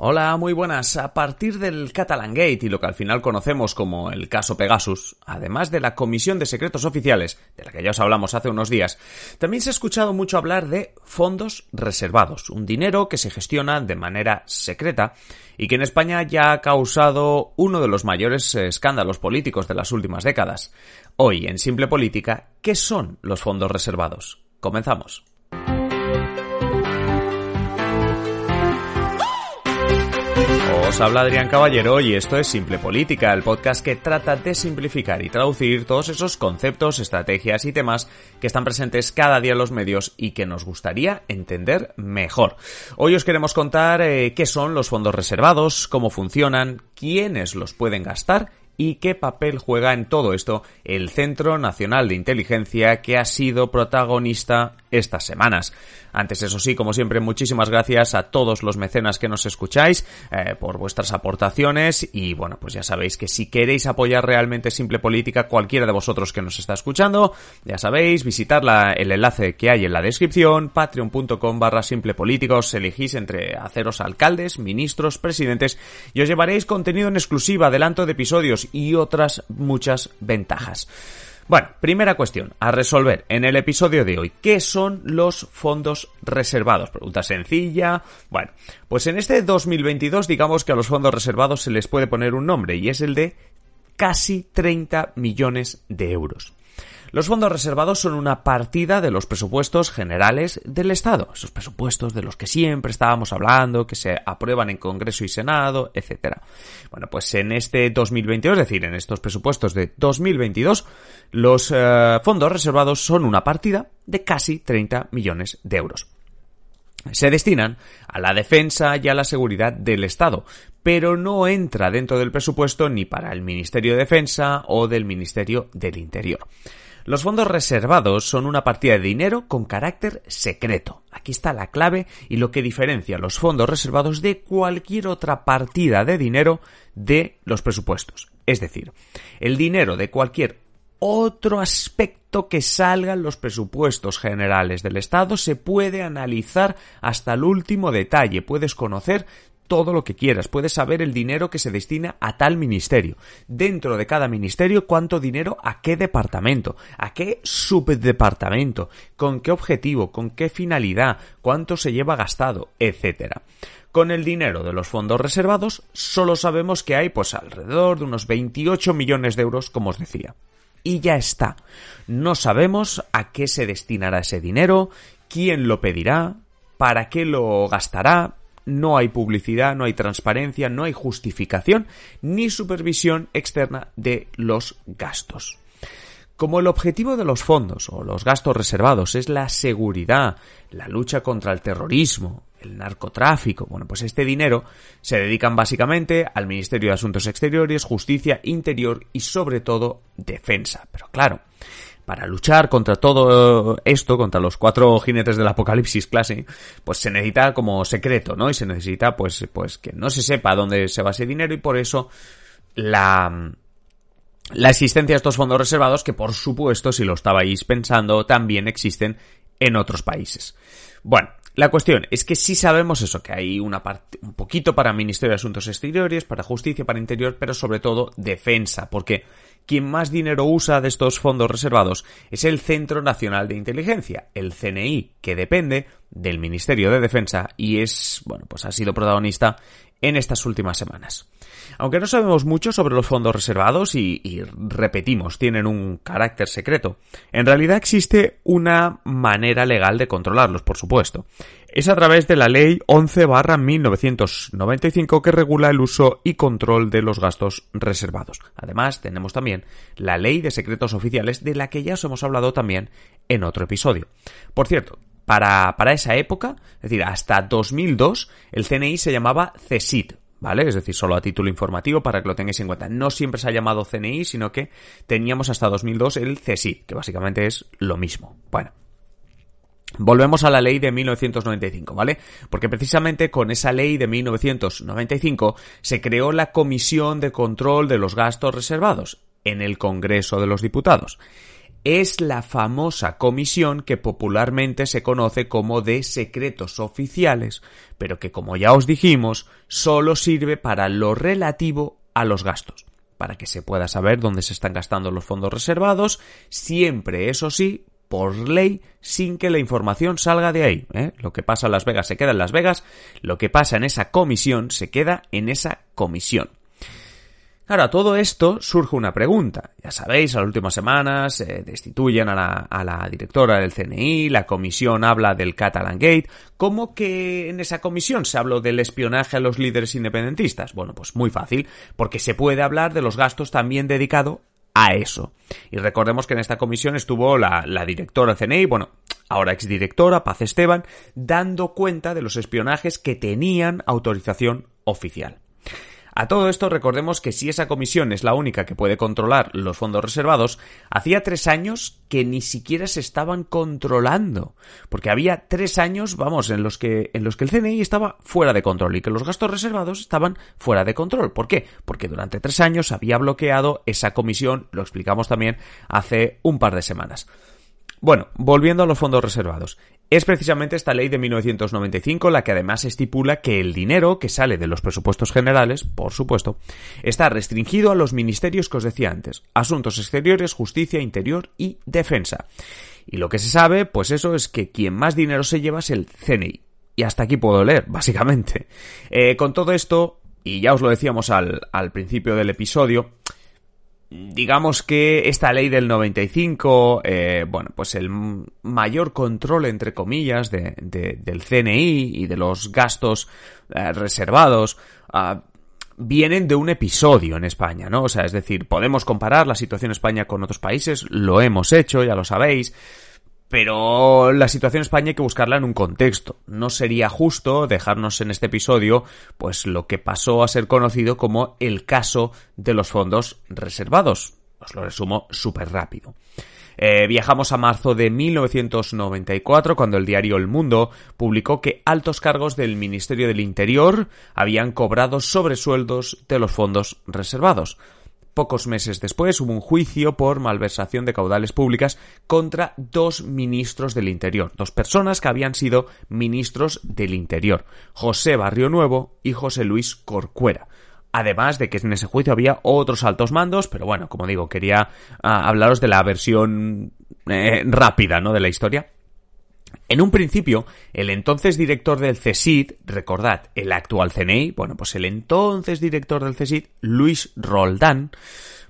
Hola, muy buenas. A partir del Catalan Gate y lo que al final conocemos como el caso Pegasus, además de la Comisión de Secretos Oficiales, de la que ya os hablamos hace unos días, también se ha escuchado mucho hablar de fondos reservados, un dinero que se gestiona de manera secreta y que en España ya ha causado uno de los mayores escándalos políticos de las últimas décadas. Hoy, en Simple Política, ¿qué son los fondos reservados? Comenzamos. Habla Adrián Caballero y esto es Simple Política, el podcast que trata de simplificar y traducir todos esos conceptos, estrategias y temas que están presentes cada día en los medios y que nos gustaría entender mejor. Hoy os queremos contar eh, qué son los fondos reservados, cómo funcionan, quiénes los pueden gastar y qué papel juega en todo esto el Centro Nacional de Inteligencia que ha sido protagonista estas semanas. Antes, eso sí, como siempre, muchísimas gracias a todos los mecenas que nos escucháis eh, por vuestras aportaciones y bueno, pues ya sabéis que si queréis apoyar realmente Simple Política, cualquiera de vosotros que nos está escuchando, ya sabéis, visitar el enlace que hay en la descripción, patreon.com barra Simple Política, os elegís entre haceros alcaldes, ministros, presidentes y os llevaréis contenido en exclusiva, adelanto de episodios y otras muchas ventajas. Bueno, primera cuestión a resolver en el episodio de hoy. ¿Qué son los fondos reservados? Pregunta sencilla. Bueno, pues en este 2022 digamos que a los fondos reservados se les puede poner un nombre y es el de casi 30 millones de euros. Los fondos reservados son una partida de los presupuestos generales del Estado, esos presupuestos de los que siempre estábamos hablando, que se aprueban en Congreso y Senado, etc. Bueno, pues en este 2022, es decir, en estos presupuestos de 2022, los eh, fondos reservados son una partida de casi 30 millones de euros se destinan a la defensa y a la seguridad del Estado, pero no entra dentro del presupuesto ni para el Ministerio de Defensa o del Ministerio del Interior. Los fondos reservados son una partida de dinero con carácter secreto. Aquí está la clave y lo que diferencia los fondos reservados de cualquier otra partida de dinero de los presupuestos. Es decir, el dinero de cualquier otro aspecto que salga en los presupuestos generales del Estado se puede analizar hasta el último detalle. Puedes conocer todo lo que quieras, puedes saber el dinero que se destina a tal ministerio, dentro de cada ministerio cuánto dinero a qué departamento, a qué subdepartamento, con qué objetivo, con qué finalidad, cuánto se lleva gastado, etcétera. Con el dinero de los fondos reservados solo sabemos que hay pues alrededor de unos 28 millones de euros, como os decía. Y ya está. No sabemos a qué se destinará ese dinero, quién lo pedirá, para qué lo gastará, no hay publicidad, no hay transparencia, no hay justificación ni supervisión externa de los gastos. Como el objetivo de los fondos o los gastos reservados es la seguridad, la lucha contra el terrorismo, el narcotráfico, bueno, pues este dinero se dedican básicamente al Ministerio de Asuntos Exteriores, Justicia, Interior y sobre todo Defensa. Pero claro, para luchar contra todo esto, contra los cuatro jinetes del apocalipsis clase, pues se necesita como secreto, ¿no? Y se necesita, pues, pues que no se sepa dónde se va ese dinero y por eso la, la existencia de estos fondos reservados, que por supuesto, si lo estabais pensando, también existen en otros países. Bueno, la cuestión es que sí sabemos eso, que hay una parte, un poquito para Ministerio de Asuntos Exteriores, para Justicia, para Interior, pero sobre todo defensa, porque quien más dinero usa de estos fondos reservados es el Centro Nacional de Inteligencia, el CNI, que depende del Ministerio de Defensa y es, bueno, pues ha sido protagonista en estas últimas semanas. Aunque no sabemos mucho sobre los fondos reservados y, y, repetimos, tienen un carácter secreto, en realidad existe una manera legal de controlarlos, por supuesto es a través de la Ley 11 1995 que regula el uso y control de los gastos reservados. Además, tenemos también la Ley de Secretos Oficiales de la que ya os hemos hablado también en otro episodio. Por cierto, para, esa época, es decir, hasta 2002, el CNI se llamaba CESID, ¿vale? Es decir, solo a título informativo para que lo tengáis en cuenta. No siempre se ha llamado CNI, sino que teníamos hasta 2002 el CSID, que básicamente es lo mismo. Bueno. Volvemos a la ley de 1995, ¿vale? Porque precisamente con esa ley de 1995 se creó la Comisión de Control de los Gastos Reservados en el Congreso de los Diputados es la famosa comisión que popularmente se conoce como de secretos oficiales, pero que como ya os dijimos, solo sirve para lo relativo a los gastos, para que se pueda saber dónde se están gastando los fondos reservados, siempre, eso sí, por ley, sin que la información salga de ahí. ¿eh? Lo que pasa en Las Vegas se queda en Las Vegas, lo que pasa en esa comisión se queda en esa comisión. Claro, a todo esto surge una pregunta. Ya sabéis, a las últimas semanas eh, destituyen a la, directora del CNI, la comisión habla del Catalan Gate. ¿Cómo que en esa comisión se habló del espionaje a los líderes independentistas? Bueno, pues muy fácil, porque se puede hablar de los gastos también dedicado a eso. Y recordemos que en esta comisión estuvo la, la directora del CNI, bueno, ahora exdirectora, Paz Esteban, dando cuenta de los espionajes que tenían autorización oficial. A todo esto recordemos que si esa comisión es la única que puede controlar los fondos reservados, hacía tres años que ni siquiera se estaban controlando, porque había tres años, vamos, en los que en los que el CNI estaba fuera de control y que los gastos reservados estaban fuera de control. ¿Por qué? Porque durante tres años había bloqueado esa comisión, lo explicamos también hace un par de semanas. Bueno, volviendo a los fondos reservados. Es precisamente esta ley de 1995 la que además estipula que el dinero que sale de los presupuestos generales, por supuesto, está restringido a los ministerios que os decía antes, asuntos exteriores, justicia, interior y defensa. Y lo que se sabe, pues eso es que quien más dinero se lleva es el CNI. Y hasta aquí puedo leer, básicamente. Eh, con todo esto, y ya os lo decíamos al, al principio del episodio, digamos que esta ley del 95, eh, bueno, pues el mayor control, entre comillas, de, del CNI y de los gastos eh, reservados, ah, vienen de un episodio en España, ¿no? O sea, es decir, podemos comparar la situación en España con otros países, lo hemos hecho, ya lo sabéis, pero la situación en España hay que buscarla en un contexto. No sería justo dejarnos en este episodio, pues lo que pasó a ser conocido como el caso de los fondos reservados. Os lo resumo súper rápido. Eh, viajamos a marzo de 1994 cuando el diario El Mundo publicó que altos cargos del Ministerio del Interior habían cobrado sobresueldos de los fondos reservados. Pocos meses después hubo un juicio por malversación de caudales públicas contra dos ministros del Interior, dos personas que habían sido ministros del Interior, José Barrio Nuevo y José Luis Corcuera. Además de que en ese juicio había otros altos mandos, pero bueno, como digo, quería ah, hablaros de la versión eh, rápida, ¿no? De la historia. En un principio, el entonces director del CSID, recordad, el actual CNI, bueno, pues el entonces director del CSID, Luis Roldán,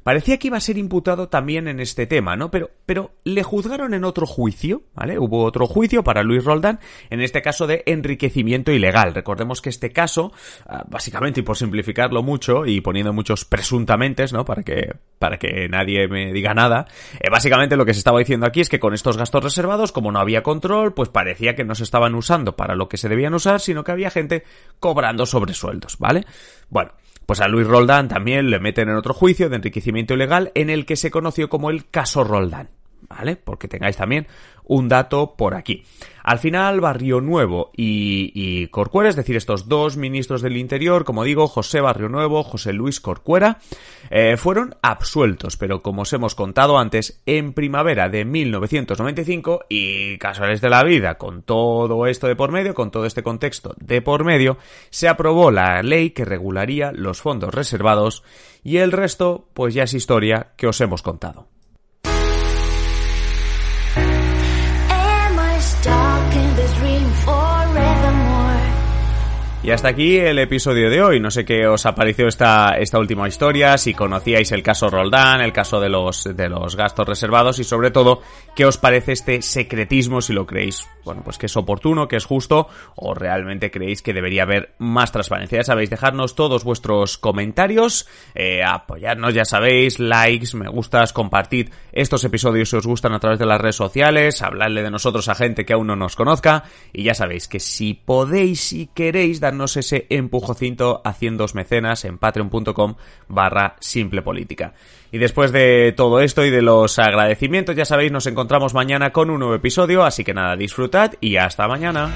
Parecía que iba a ser imputado también en este tema, ¿no? Pero, pero le juzgaron en otro juicio, ¿vale? Hubo otro juicio para Luis Roldán, en este caso de enriquecimiento ilegal. Recordemos que este caso, ah, básicamente, y por simplificarlo mucho, y poniendo muchos presuntamente, ¿no? Para que, para que nadie me diga nada, eh, básicamente lo que se estaba diciendo aquí es que con estos gastos reservados, como no había control, pues parecía que no se estaban usando para lo que se debían usar, sino que había gente cobrando sobresueldos, ¿vale? Bueno, pues a Luis Roldán también le meten en otro juicio de enriquecimiento ilegal en el que se conoció como el caso Roldán. ¿Vale? Porque tengáis también un dato por aquí. Al final, Barrio Nuevo y, Corcuera, es decir, estos dos ministros del Interior, como digo, José Barrio Nuevo, José Luis Corcuera, eh, fueron absueltos, pero como os hemos contado antes, en primavera de 1995, y casuales de la vida, con todo esto de por medio, con todo este contexto de por medio, se aprobó la ley que regularía los fondos reservados, y el resto, pues ya es historia que os hemos contado. Y hasta aquí el episodio de hoy. No sé qué os ha parecido esta, esta última historia, si conocíais el caso Roldán, el caso de los, de los gastos reservados y sobre todo qué os parece este secretismo, si lo creéis, bueno, pues que es oportuno, que es justo o realmente creéis que debería haber más transparencia. Ya sabéis, dejadnos todos vuestros comentarios, eh, apoyadnos, ya sabéis, likes, me gustas, compartid estos episodios si os gustan a través de las redes sociales, habladle de nosotros a gente que aún no nos conozca y ya sabéis que si podéis y queréis darnos ese empujocinto haciendo mecenas en patreon.com barra simple política. Y después de todo esto y de los agradecimientos, ya sabéis, nos encontramos mañana con un nuevo episodio, así que nada, disfrutad y hasta mañana.